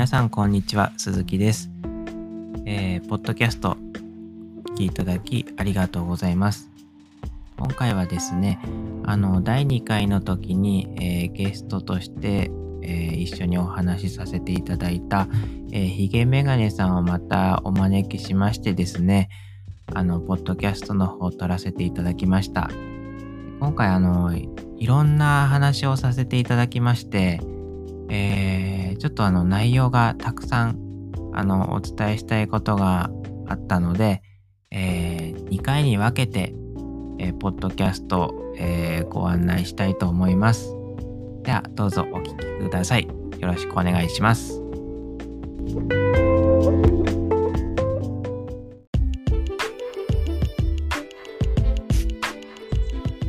皆さんこんにちは鈴木です、えー、ポッドキャスト聞きいただきありがとうございます。今回はですねあの第2回の時に、えー、ゲストとして、えー、一緒にお話しさせていただいた、えー、ヒゲメガネさんをまたお招きしましてですねあのポッドキャストの方を撮らせていただきました。今回あのいろんな話をさせていただきましてえー、ちょっとあの内容がたくさんあのお伝えしたいことがあったので、えー、2回に分けて、えー、ポッドキャスト、えー、ご案内したいと思います。ではどうぞお聞きください。よろしくお願いします。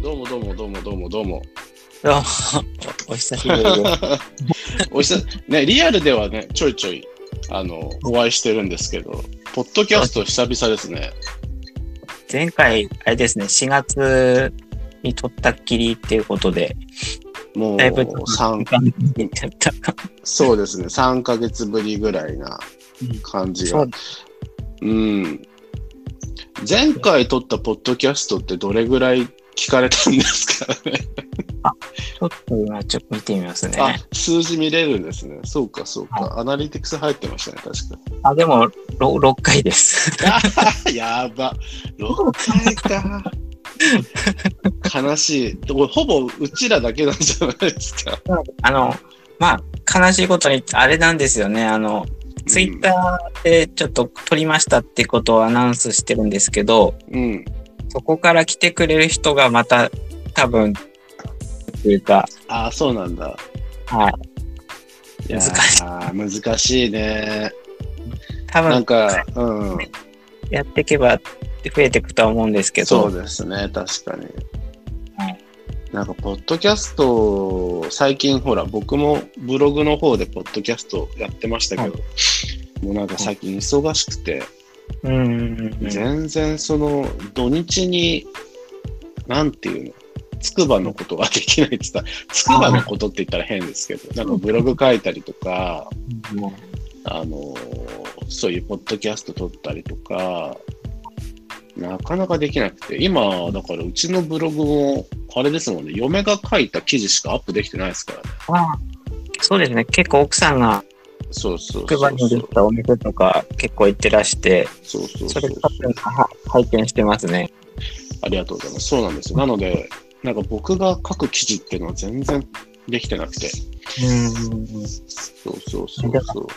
どうもどうもどうもどうもどうも。どうも、お久しぶりです。お久ね、リアルではね、ちょいちょい、あの、お会いしてるんですけど、ポッドキャスト久々ですね。前回、あれですね、4月に撮ったっきりっていうことで、もう3そうですね、3か月ぶりぐらいな感じが。うん。前回撮ったポッドキャストってどれぐらい聞かれたんですかねあ、ちょっと今ちょっと見てみますね。あ、数字見れるんですね。そうか、そうか。はい、アナリティクス入ってましたね、確か。あ、でも、6, 6回です。やば。6回か。悲しい。ほぼうちらだけなんじゃないですか。あの、まあ、悲しいことに、あれなんですよね。あの、ツイッターでちょっと撮りましたってことをアナウンスしてるんですけど、うん、そこから来てくれる人がまた多分、というか。ああ、そうなんだ。はい。難しい。難しいね。多分、なんか、うん。やっていけば増えていくとは思うんですけど。そうですね、確かに。はい、なんか、ポッドキャスト、最近ほら、僕もブログの方でポッドキャストやってましたけど、はい、もうなんか最近忙しくて、うん。全然その土日になんていうのつくばのことができないって言ったらつくばのことって言ったら変ですけどなんかブログ書いたりとか、あのそういうポッドキャスト撮ったりとかなかなかできなくて今だからうちのブログもあれですもんね嫁が書いた記事しかアップできてないですからね。あそうですね。結構奥さんがそうそう職場にできたお店とか結構行ってらして、そうそうそれ拝見してますね。ありがとうございます。そうなんですよ。なので、なんか僕が書く記事っていうのは全然できてなくて。うん。そうそうそうそう。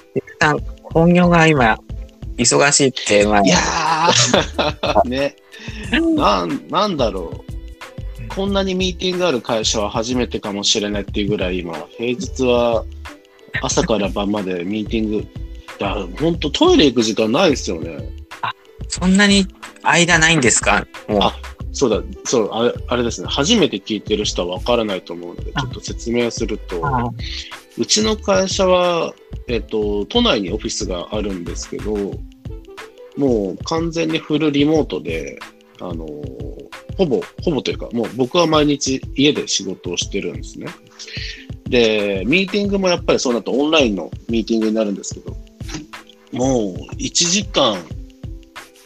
本業が今、忙しいって、まあ。いやー、ね。なん、なんだろう。こんなにミーティングある会社は初めてかもしれないっていうぐらい今、平日は朝から晩までミーティング。だ本当トイレ行く時間ないですよね。あ、そんなに間ないんですか？あ、そうだ、そう、あれあれですね。初めて聞いてる人はわからないと思うので、ちょっと説明すると、うちの会社は、えっ、と、都内にオフィスがあるんですけど、もう完全にフルリモートで、あのほぼ、ほぼというか、もう僕は毎日家で仕事をしてるんですね。で、ミーティングもやっぱりそうなるとオンラインのミーティングになるんですけど、もう1時間、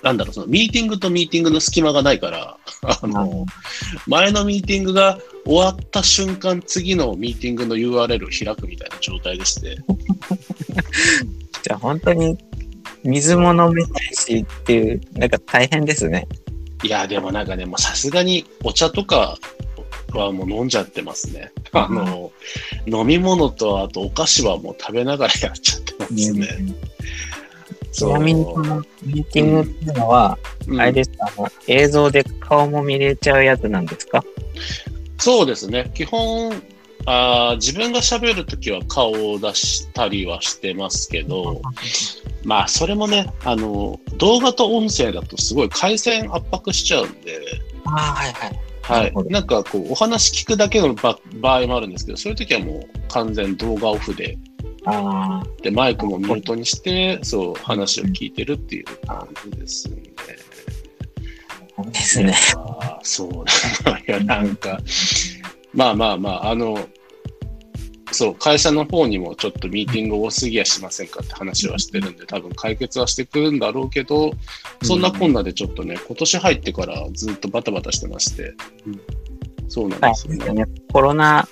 なんだろう、そのミーティングとミーティングの隙間がないから、あの、前のミーティングが終わった瞬間、次のミーティングの URL を開くみたいな状態でして。じゃあ本当に水も飲めないしっていう、なんか大変ですね。いや、でもなんかね、もうさすがにお茶とかはもう飲んじゃってますね。あの、飲み物とあとお菓子はもう食べながらやっちゃってますね。ちなみにこのミーティングっていうのは、うん、あれですか、あの映像で顔も見れちゃうやつなんですか？そうですね。基本、あ自分が喋るときは顔を出したりはしてますけど、まあ、それもね、あの、動画と音声だとすごい回線圧迫しちゃうんで、あはいはい。はい、なんかこうお話聞くだけの場合もあるんですけどそういう時はもう完全動画オフででマイクもミュートにしてそう話を聞いてるっていう感じですね。ですね。そう いやなんかまあまあまああのそう、会社の方にもちょっとミーティング多すぎやしませんかって話はしてるんで、多分解決はしてくるんだろうけど、そんなこんなでちょっとね、今年入ってからずっとバタバタしてまして、そうなんですよね。ね、コロナ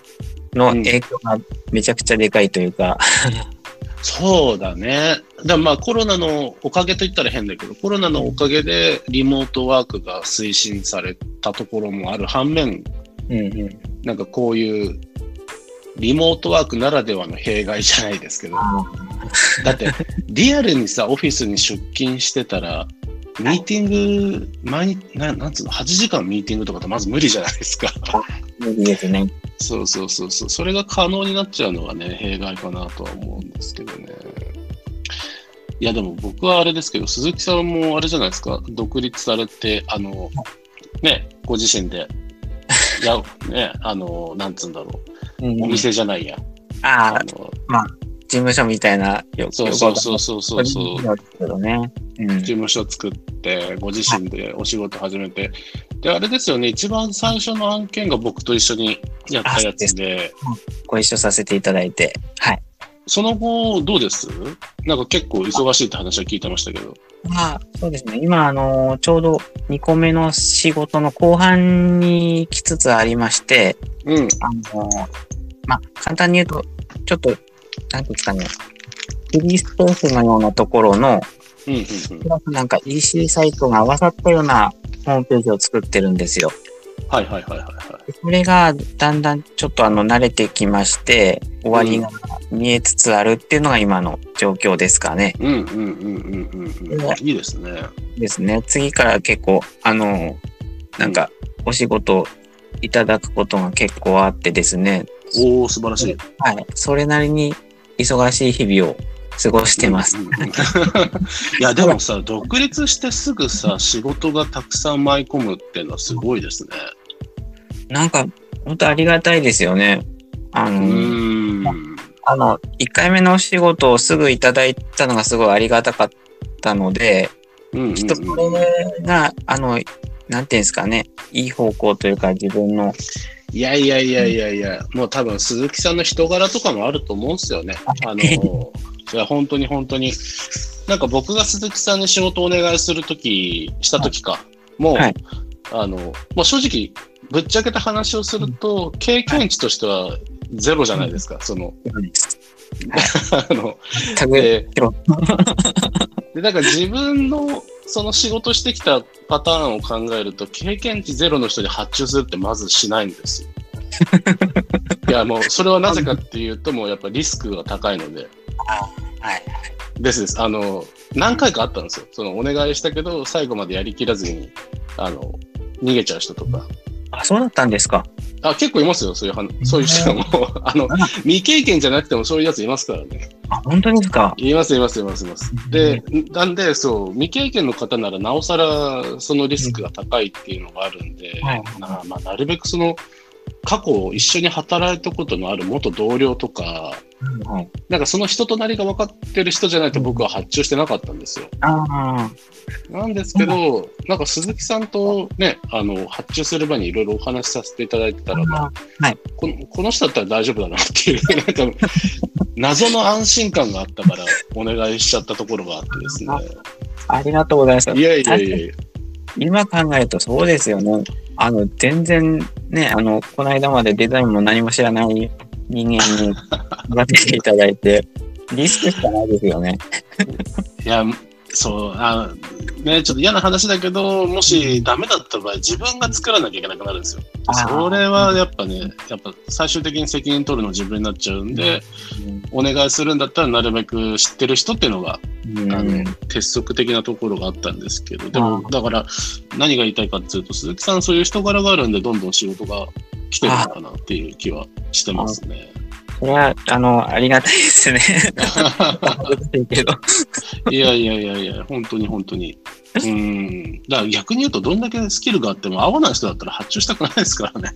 の影響がめちゃくちゃでかいというか、そうだね。だまあコロナのおかげと言ったら変だけど、コロナのおかげでリモートワークが推進されたところもある反面、うんうん、なんかこういうリモートワークならではの弊害じゃないですけど、だってリアルにさ、オフィスに出勤してたら、ミーティング、毎日、ななんつうの、8時間ミーティングとかってまず無理じゃないですか。無理ですね。そうそうそうそう。それが可能になっちゃうのがね、弊害かなとは思うんですけどね。いや、でも僕はあれですけど、鈴木さんもあれじゃないですか、独立されて、あの、ね、ご自身で、いや、ね、あの、なんつうんだろう、お店じゃないや。ああ、あの事務所みたいなよそうそうそうそうそう。そう。事務所作って、ご自身でお仕事始めて、で、あれですよね、一番最初の案件が僕と一緒にやったやつで、ご一緒させていただいて。はい。その後、どうです？なんか結構忙しいって話は聞いてましたけど。まあ、そうですね。今、あの、ちょうど2個目の仕事の後半に来つつありまして、うん、あの、まあ、簡単に言うと、ちょっと、なんていうんですかね、フリースペースのようなところの、うん、うん、うん。なんか EC サイトが合わさったようなホームページを作ってるんですよ。はいはいはいはいはい。でそれがだんだんちょっとあの慣れてきまして、終わりが見えつつあるっていうのが今の状況ですかね。うんうんうんうんうんうん。いいですね。ですね。次から結構、あの、なんかお仕事いただくことが結構あってですね。おお素晴らしい。はい。それなりに忙しい日々を過ごしてます。うんうんうん いや、でもさ、独立してすぐさ、仕事がたくさん舞い込むっていうのはすごいですね。なんか、本当ありがたいですよね。あうの。あの、1回目のお仕事をすぐいただいたのがすごいありがたかったので、うんうんうんきっとそれが、あの、なんていうんですかね、いい方向というか自分の、いやいやいやいやいや、もう多分鈴木さんの人柄とかもあると思うんですよね。あの、いや本当に本当に。なんか僕が鈴木さんに仕事をお願いするとき、したときか、もう、はいあの、もう正直、ぶっちゃけた話をすると、経験値としてはゼロじゃないですか、その、あの、で、だから自分のその仕事してきたパターンを考えると、経験値ゼロの人に発注するってまずしないんですよ。いや、もう、それはなぜかっていうと、もうやっぱリスクが高いので。はい。ですです。あの、何回かあったんですよ。その、お願いしたけど、最後までやりきらずに、あの、逃げちゃう人とか。あ、そうだったんですか。あ、結構いますよ、そういうそういう人も。あの、未経験じゃなくてもそういうやついますからね。あ、本当ですか。います、います、います、います。で、なんで、そう、未経験の方なら、なおさら、そのリスクが高いっていうのがあるんで、はいなまあ、なるべくその、過去一緒に働いたことのある元同僚とか、はい。なんかその人となりが分かってる人じゃないと僕は発注してなかったんですよ。なんですけど、なんか鈴木さんとね、あの、発注する場にいろいろお話しさせていただいてたら、まあこのこの人だったら大丈夫だなっていう、なんか、謎の安心感があったから、お願いしちゃったところがあってですね。ありがとうございます。いやいやいやいや。今考えるとそうですよね。あの、全然ね、あの、この間までデザインも何も知らない人間に任せていただいて、リスクしかないですよね。いや、そう、あね、ちょっと嫌な話だけど、もしダメだった場合、自分が作らなきゃいけなくなるんですよ。それはやっぱね、やっぱ最終的に責任取るの自分になっちゃうんで、お願いするんだったらなるべく知ってる人っていうのが、うんあの鉄則的なところがあったんですけど、でも、だから何が言いたいかっていうと、鈴木さんそういう人柄があるんで、どんどん仕事が来てるのかなっていう気はしてますね。それは、あの、ありがたいですね。いやいやいやいや、本当に本当に。うん。だから逆に言うと、どんだけスキルがあっても合わない人だったら発注したくないですからね。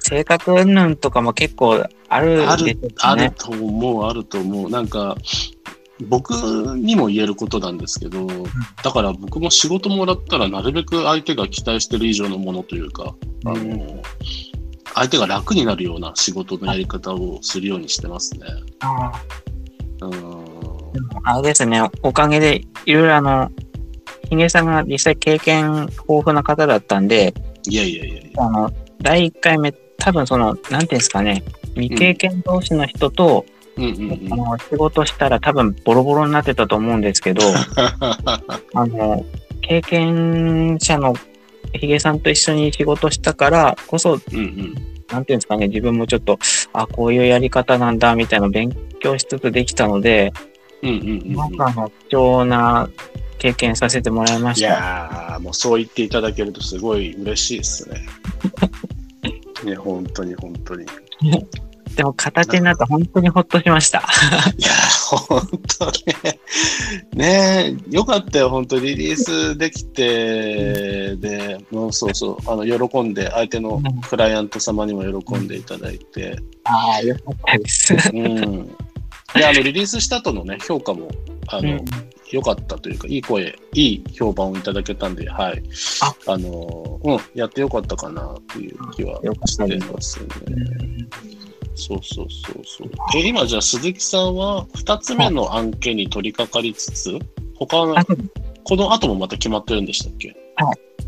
性格云々とかも結構あるあるあるね。と思う、あると思う。なんか、僕にも言えることなんですけど、だから僕も仕事もらったらなるべく相手が期待してる以上のものというか、あの、うん相手が楽になるような仕事のやり方をするようにしてますね。うん。あれですね、おかげで、いろいろあの、ヒゲさんが実際経験豊富な方だったんで、いやいやいやいや。あの、第1回目、多分その、なんていうんですかね、未経験同士の人と、うんうんあの仕事したら多分ボロボロになってたと思うんですけど、あの、経験者のヒゲさんと一緒に仕事したからこそ、うん。うんうん。なんていうんですかね、自分もちょっと、あ、こういうやり方なんだ、みたいな勉強しつつできたので、うんうんうんうん。なんかあの、貴重な経験させてもらいまいした。やー、もうそう言っていただけるとすごい嬉しいですね。ね、本当に本当に。い でも形になったら本当にほっとしました。やー、本当ね。ねえ、よかったよ、本当リリースできて、で、もうそうそう、あの、喜んで、相手のクライアント様にも喜んでいただいて、ああ、よかったです。うん。で、あの、リリースした後のね、評価も、あの、うん良かったというか、いい声、いい評判をいただけたんで、はい。ああの、うん、やってよかったかなっていう気はしたてますね。うんそうそうそうそう。え、今じゃあ鈴木さんは2つ目の案件に取り掛かりつつ、他のこの後もまた決まってるんでしたっけ？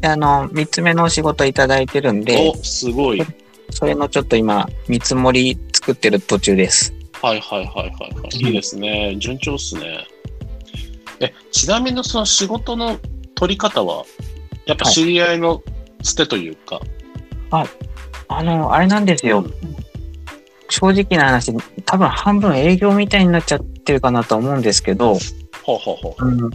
であの、三つ目のお仕事いただいてるんでお、、すごい。はいそれのちょっと今、見積もり作ってる途中です。はいはいはいはい。いいですね。順調っすね。え、ちなみにその仕事の取り方は、やっぱ知り合いのつてというか、あの、あれなんですよ。正直な話、多分半分営業みたいになっちゃってるかなと思うんですけど、ほうほうほうん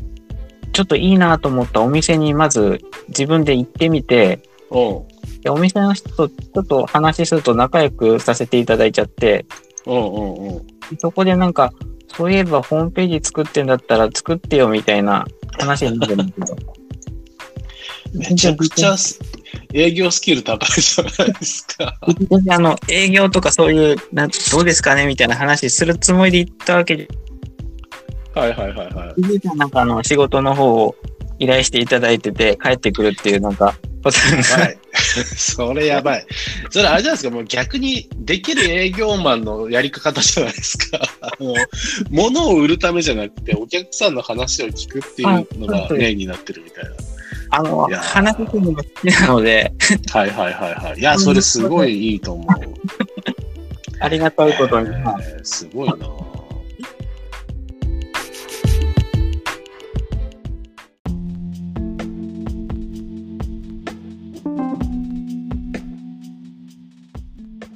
ちょっといいなと思ったお店にまず自分で行ってみて、う。うん。でお店の人とちょっと話すると仲良くさせていただいちゃって、うんうんうん。そこでなんか、そういえばホームページ作ってんだったら作ってよみたいな話になるんですけど。めちゃくちゃす営業スキル高いじゃないですか。あの、営業とかそういう、などうですかねみたいな話するつもりで行ったわけで、はいはいはいはい。なんかあの、仕事の方を依頼していただいてて、帰ってくるっていうなんか、ことやばい。それやばい。それあれじゃないですか、もう逆にできる営業マンのやり方じゃないですか。あの、物を売るためじゃなくて、お客さんの話を聞くっていうのがメインになってるみたいな。あのいやー、話すのが好きなので、はいはいはいはい。いや、それすごいいいと思う。ありがたいことに。えはいーすごいな。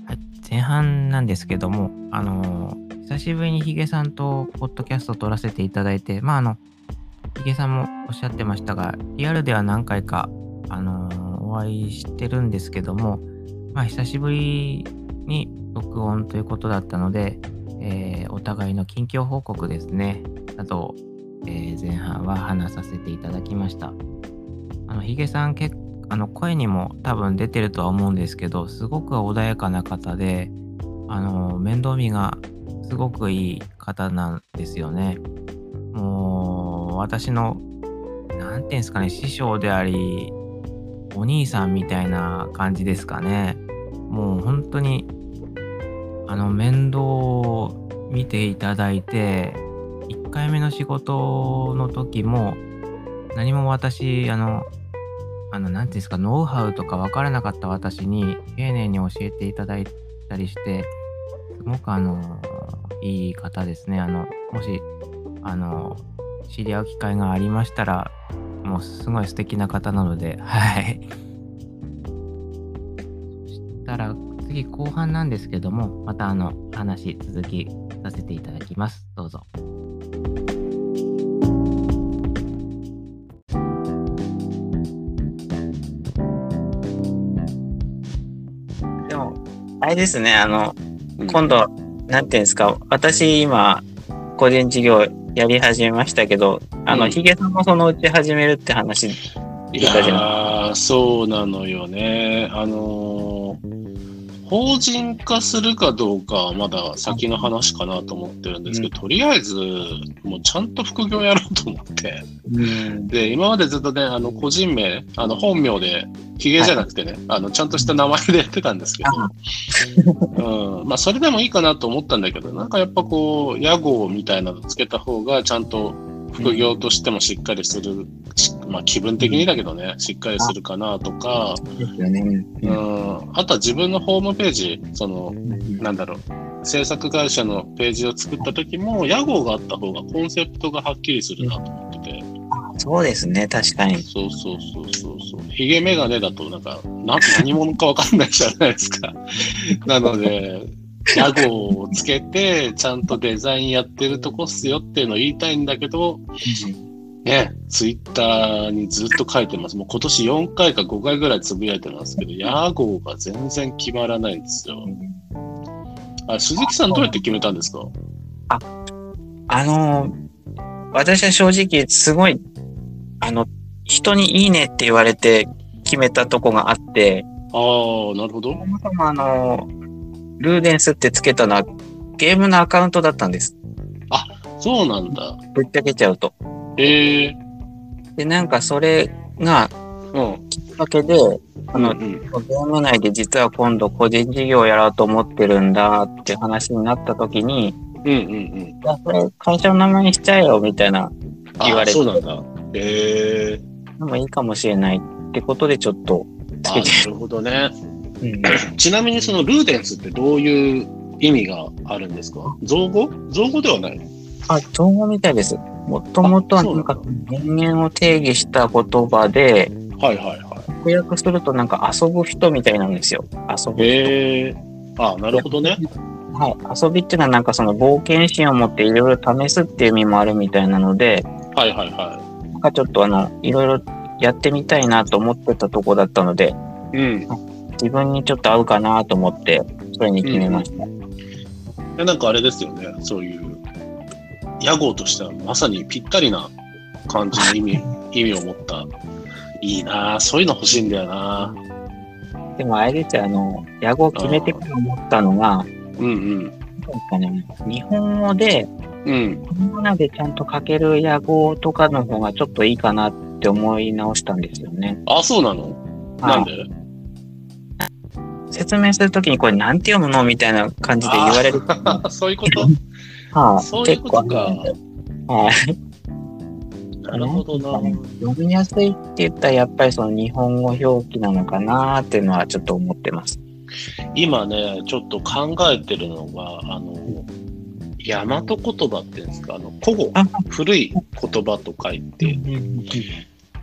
はい前半なんですけども、あのー久しぶりにヒゲさんとポッドキャスト撮らせていただいて、まあ、あの、ヒゲさんもおっしゃってましたが、リアルでは何回か、あのーお会いしてるんですけども、まあ、久しぶりに録音ということだったので、えーお互いの近況報告ですね、などを、えー前半は話させていただきました。あの、ヒゲさん結あの声にも多分出てるとは思うんですけど、すごく穏やかな方で、あの、面倒見がすごくいい方なんですよね。もう、私の、なんていうんですかね、師匠であり、お兄さんみたいな感じですかね。もう本当に、あの、面倒を見ていただいて、1回目の仕事の時も、何も私、あの、あの、なんていうんですか、ノウハウとか分からなかった私に丁寧に教えていただいたりして、すごくあの、いい方ですね。あの、もし、あの、知り合う機会がありましたら、もうすごい素敵な方なので、はい。そしたら、次後半なんですけども、またあの、話続きさせていただきます。どうぞ。でも、あれですね、あの、うん今度、なんていうんですか、私今、個人事業やり始めましたけど、あの、うんヒゲさんもそのうち始めるって話いやーそうなのよね。あのー法人化するかどうかはまだ先の話かなと思ってるんですけど、とりあえず、もうちゃんと副業やろうと思って。うん。で、今までずっとね、あの、個人名、あの、本名で、ヒゲじゃなくてね、あの、ちゃんとした名前でやってたんですけど、うん、まあ、それでもいいかなと思ったんだけど、なんかやっぱこう、屋号みたいなのつけた方が、ちゃんと副業としてもしっかりする、しまあ、気分的にだけどね、しっかりするかなとか、そうですよね。ううんん、あとは自分のホームページ、その、うんなんだろう、制作会社のページを作った時も、屋号があった方がコンセプトがはっきりするなと思ってて、そうですね、確かに。そうそうそうそうそう。ヒゲメガネだとなんか、な何者かわかんないじゃないですか。なので、屋号をつけて、ちゃんとデザインやってるとこっすよっていうのを言いたいんだけど、ね、ツイッターにずっと書いてます。もう今年4回か5回ぐらいつぶやいてますけど、屋号が全然決まらないんですよ。あ鈴木さんどうやって決めたんですか？あのー私は正直すごい、あの、人にいいねって言われて決めたとこがあって、ああ、なるほど。あのールーデンスってつけたのはゲームのアカウントだったんです。そうなんだ。ぶっちゃけちゃうと。ええで、なんかそれがうん。きっかけで、あの、うんうんゲーム内で実は今度個人事業をやろうと思ってるんだって話になった時に、うんうんうん。それ会社の名前にしちゃえよみたいな言われてあそうなんだ。ええのもいいかもしれないってことでちょっとつあけて、なるほどね。うんちなみにそのルーデンスってどういう意味があるんですか？造語？造語ではないあ、造語みたいです。もともとはなんか人間を定義した言葉で、はいはいは翻訳するとなんか遊ぶ人みたいなんですよ。遊ぶ人。い。へえあなるほどね。はい。遊びっていうのはなんかその冒険心を持っていろいろ試すっていう意味もあるみたいなので、はいはいはなんかちょっとあの、いろいろやってみたいなと思ってたとこだったので、い。うん。自分にちょっと合うかなと思って、それに決めました。でなんかあれですよね。そういう屋号としてはまさにぴったりな感じの意味 意味を持った。いいなあそういうの欲しいんだよなでもあれですよ、あの、野号決めてから思ったのが、うんうん。なんですかね、日本語で、うん。日本語でちゃんと書ける野号とかの方がちょっといいかなって思い直したんですよね。あ、そうなの？なんで？説明するときにこれなんて読むのみたいな感じで言われる。そういうこと？はあそういうことかはい。なるほどな。読みやすいって言ったらやっぱりその日本語表記なのかなっていうのはちょっと思ってます。今ね、ちょっと考えてるのが、あの、大和言葉っていうんですか、あの、古語あ、古い言葉と書いて、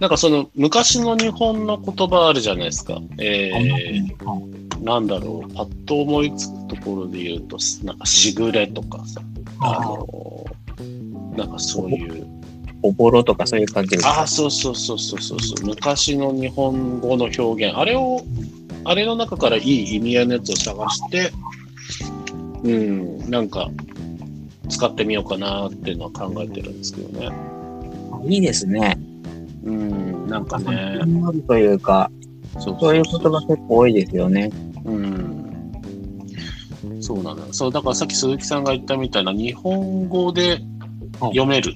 なんかその昔の日本の言葉あるじゃないですか。えー、なんだろう、パッと思いつくところで言うと、なんかしぐれとかさ、あの、なんかそういう、おぼろとかそういう感じですか？ああ、そうそうそうそうそうそう。昔の日本語の表現。あれを、あれの中からいい意味合いのやつを探して、うん、なんか、使ってみようかなっていうのは考えてるんですけどね。いいですね。うん、なんかね。というか、そうそういう言葉結構多いですよね。うん。そうなのよ。そう、だからさっき鈴木さんが言ったみたいな、日本語で読める。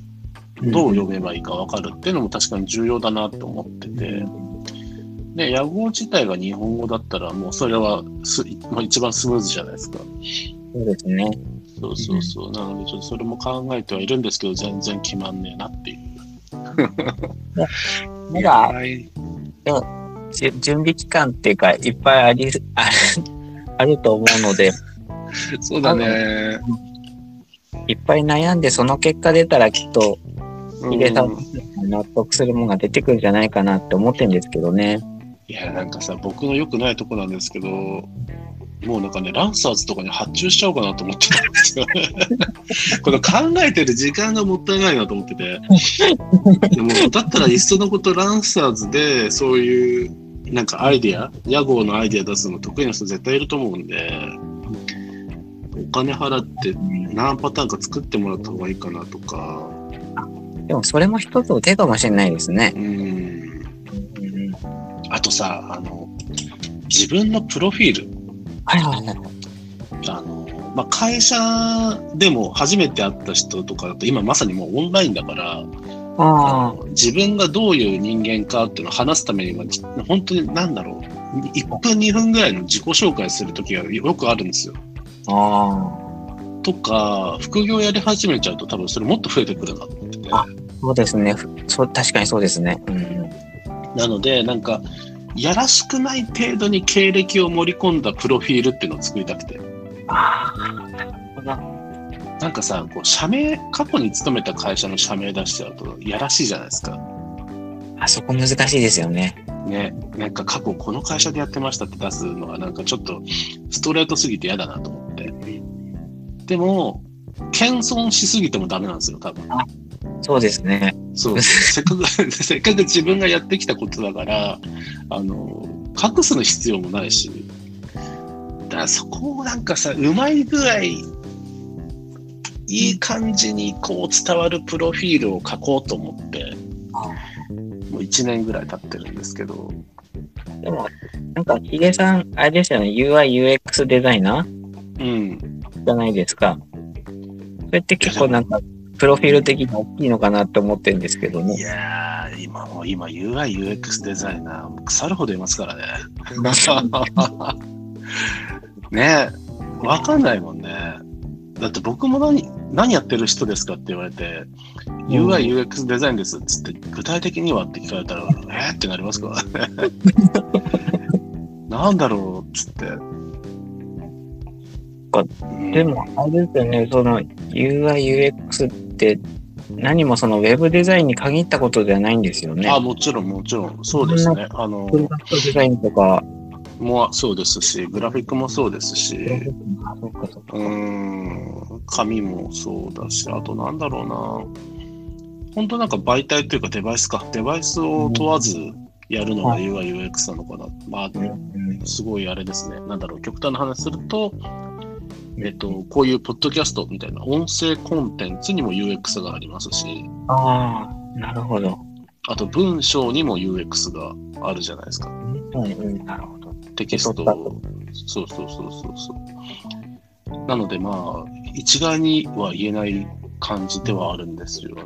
どう読めばいいか分かるっていうのも確かに重要だなと思ってて。で、野号自体が日本語だったら、もうそれはす、まあ、一番スムーズじゃないですか。そうですね。そうそうそう。なので、ちょっとそれも考えてはいるんですけど、全然決まんねえなっていう。まだはいじ準備期間っていうか、いっぱいあり、あるあると思うので、そうだね。いっぱい悩んで、その結果出たらきっと、うんヒデさん納得するものが出てくるんじゃないかなって思ってるんですけどね。いや、なんかさ、僕の良くないとこなんですけど、もうなんかね、ランサーズとかに発注しちゃおうかなと思ってたんですよね。この考えてる時間がもったいないなと思ってて。でも、だったらいっそのことランサーズで、そういう、なんかアイディア、屋号のアイディア出すの得意な人絶対いると思うんで、お金払って何パターンか作ってもらった方がいいかなとか、でもそれも一つの手かもしれないですね。うん。あとさ、あの、自分のプロフィール、はいはいはい。あの、まあ、会社でも初めて会った人とかだと今まさにもうオンラインだから、あ自分がどういう人間かっていうのを話すためには、じ本当に何だろう、1分2分ぐらいの自己紹介するときがよくあるんですよ。あ、あとか、副業やり始めちゃうと多分それもっと増えてくるなと思ってて。あそうですね。ふそう、確かにそうですね。うん。なので、なんか、やらしくない程度に経歴を盛り込んだプロフィールっていうのを作りたくて。ああ、なるほど。なんかさ、こう社名、過去に勤めた会社の社名出しちゃうと、やらしいじゃないですか。あそこ難しいですよね。ね、なんか過去この会社でやってましたって出すのは、なんかちょっとストレートすぎて嫌だなと思って。でも、謙遜しすぎてもダメなんですよ、多分。そうですね。そう。せっかく、せっかく自分がやってきたことだから、あの、隠すの必要もないし、だからそこをなんかさ、うまい具合、いい感じにこう伝わるプロフィールを書こうと思って、1年ぐらい経ってるんですけど、でも、なんか、ヒゲさん、あれですよね。UI、UX デザイナーうん。じゃないですか。それって結構なんか、プロフィール的に大きいのかなって思ってるんですけどいね。やー、今もう今 UI、UX デザイナー、腐るほどいますからね。ねえ、わかんないもんね。だって僕も何、何やってる人ですかって言われて、UI、UX デザインですっつって、具体的にはって聞かれたら、えー？ってなりますか？らね。なんだろうっつって。うんでも、あれですよね。その UI、UX って、何もそのウェブデザインに限ったことではないんですよね。あ、もちろん、もちろん、そうですね。あのプ、ロダクトデザインとか。もそうですし、グラフィックもそうですし。うーん、紙もそうだし、あとなんだろうな。本当なんか媒体というかデバイスか。デバイスを問わずやるのがは UI、UX なのかな。まあ、うんすごいあれですね。なんだろう、極端な話すると、えっと、こういうポッドキャストみたいな音声コンテンツにも UX がありますし、ああ、なるほど。あと文章にも UX があるじゃないですか。うん、うん、なるほど。テキストを。そうそうそうそうそう。なのでまあ、一概には言えない感じではあるんですよね。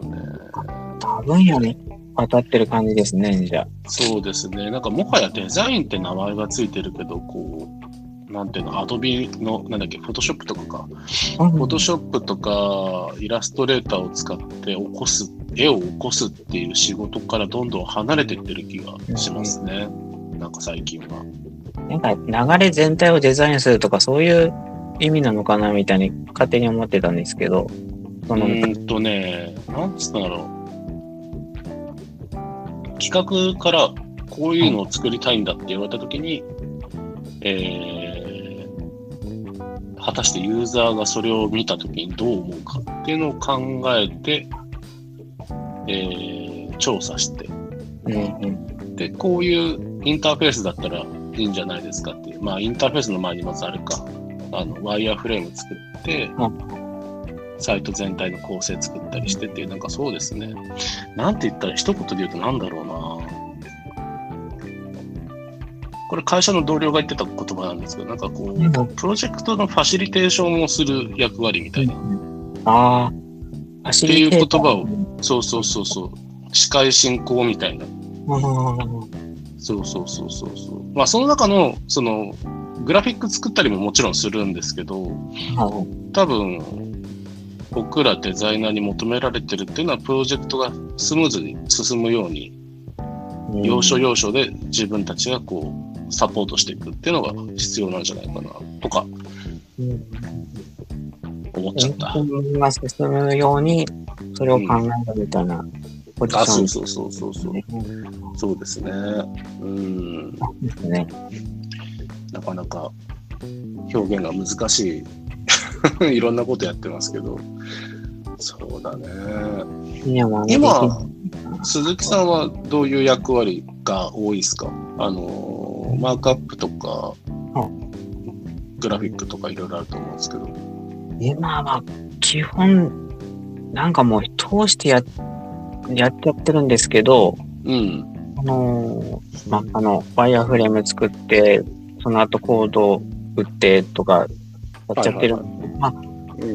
多分野に当たってる感じですね、じゃそうですね。なんかもはやデザインって名前がついてるけど、こう、なんていうの、アドビの、なんだっけ、フォトショップとかか。あ。フォトショップとかイラストレーターを使って起こす、絵を起こすっていう仕事からどんどん離れていってる気がしますね。なんか最近は。なんか流れ全体をデザインするとかそういう意味なのかなみたいに勝手に思ってたんですけど、そうの、ーんとね、なんつったんだろう。企画からこういうのを作りたいんだって言われたときに、えー、果たしてユーザーがそれを見たときにどう思うかっていうのを考えて、えー、調査して、うんうん、で、こういうインターフェースだったらいいんじゃないですかっていう。まあ、インターフェースの前にまずあれか、あの、ワイヤーフレーム作って、サイト全体の構成作ったりしてっていう、なんかそうですね。なんて言ったら一言で言うとなんだろうな。これ会社の同僚が言ってた言葉なんですけど、なんかこう、うんプロジェクトのファシリテーションをする役割みたいな。ああ、走っていう言葉をそうそうそうそう。司会進行みたいな。を。そうそうそうそうそう。まあその中の、その、グラフィック作ったりももちろんするんですけど、多分、僕らデザイナーに求められてるっていうのは、プロジェクトがスムーズに進むように、要所要所で自分たちがこう、サポートしていくっていうのが必要なんじゃないかな、とかうん思っちゃった。進むように、それを考えるみたいなポジあ、ションそうそうそうそうそう。うんそうですね。うん。ですね。なかなか表現が難しい。いろんなことやってますけど。そうだね。今今、鈴木さんはどういう役割が多いですか？あの、マークアップとか、グラフィックとかいろいろあると思うんですけど。今は基本、なんかもう通してややっちゃってるんですけど、うん。あのーまあ、あの、ワイヤーフレーム作って、その後コードを売ってとかやっちゃってる。まあ、うん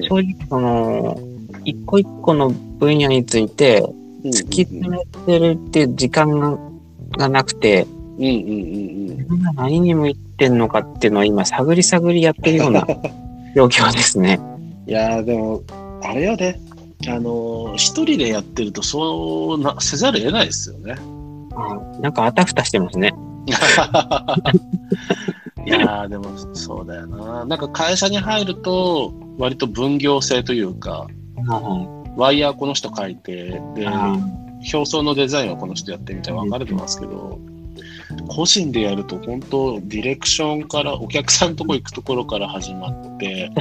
正直その、一個一個の分野について突き詰めてるっていう時間ががなくて、うんうんうん自分が何に向いてんのかっていうのは今探り探りやってるような 状況ですね。いやーでも、あれよね、あのー一人でやってるとそうなせざるを得ないですよね。うんなんかあたふたしてますね。いやーでもそうだよな。なんか会社に入ると、割と分業制というか、ワイヤーこの人書いて、で、表層のデザインはこの人やってみたいな分かれてますけど、個人でやると本当ディレクションからお客さんのとこ行くところから始まって、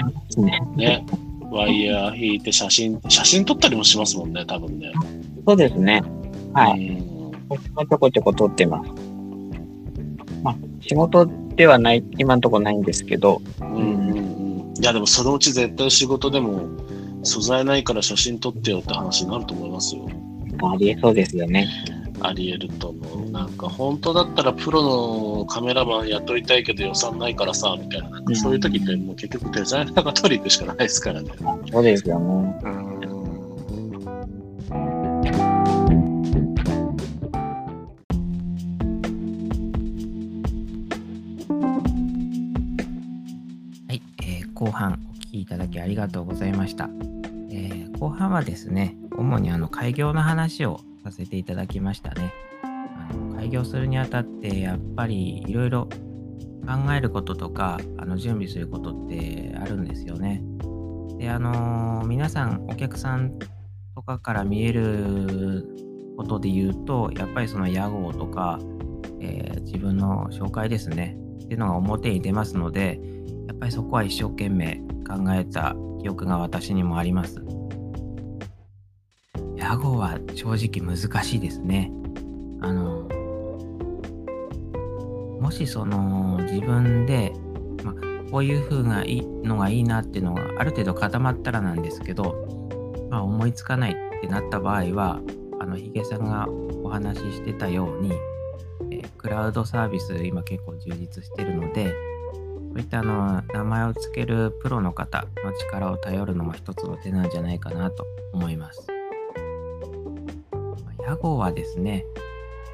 ね、ワイヤー引いて写真、写真撮ったりもしますもんね、多分ね。そうですね。はい。ちょこちょこ撮ってます。まあ、仕事ではない、今のところないんですけど、うんうんうん。いや、でもそのうち絶対仕事でも素材ないから写真撮ってよって話になると思いますよ。ありえそうですよね。あり得ると思う。なんか本当だったらプロのカメラマン雇いたいけど予算ないからさ、みたいな。なんかそういう時ってもう結局デザイナーが取り行くしかないですからね。そうですよね。うん。はい、えー後半お聞きいただきありがとうございました。えー後半はですね、主にあの開業の話をさせていただきましたね。あの開業するにあたってやっぱりいろいろ考えることとかあの準備することってあるんですよね。で、あの皆さんお客さんとかから見えることで言うと、やっぱりその屋号とか、えー自分の紹介ですね。っていうのが表に出ますので、やっぱりそこは一生懸命考えた記憶が私にもあります。屋号は正直難しいですね。あの、もしその自分で、ま、こういう風がいいのがいいなっていうのがある程度固まったらなんですけど、まあ、思いつかないってなった場合は、あの、ヒゲさんがお話ししてたように、えークラウドサービス今結構充実してるので、そういったあの名前を付けるプロの方の力を頼るのも一つの手なんじゃないかなと思います。まあ屋号はですね、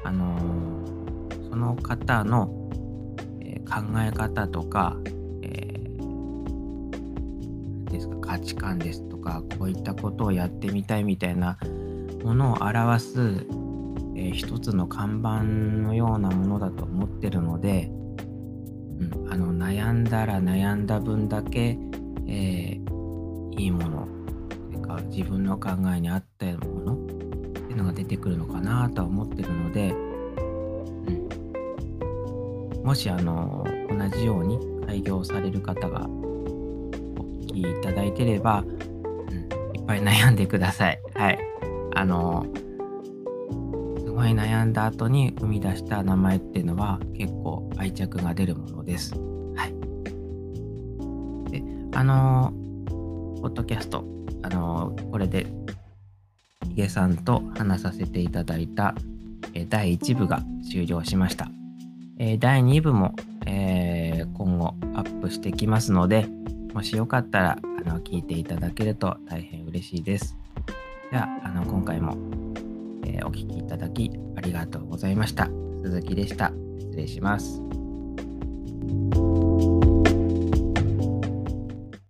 あのーその方の、え考え方とか、えーですか価値観ですとか、こういったことをやってみたいみたいなものを表す、えー一つの看板のようなものだと思ってるので、うん、あの悩んだら悩んだ分だけ、えーいいもの自分の考えに合ったものっていうのが出てくるのかなとは思ってるので、うん、もしあの同じように開業される方がお聞きいただいてれば、うん、いっぱい悩んでください。はい。あのすごい悩んだ後に生み出した名前っていうのは結構愛着が出るものです。はい。で、あのポッドキャスト、あのこれで、さんと話させていただいた、え第1部が終了しました。え第2部も、え今後アップしてきますので、もしよかったらあの聞いていただけると大変嬉しいです。では、あの今回もえお聞きいただきありがとうございました。鈴木でした。失礼します。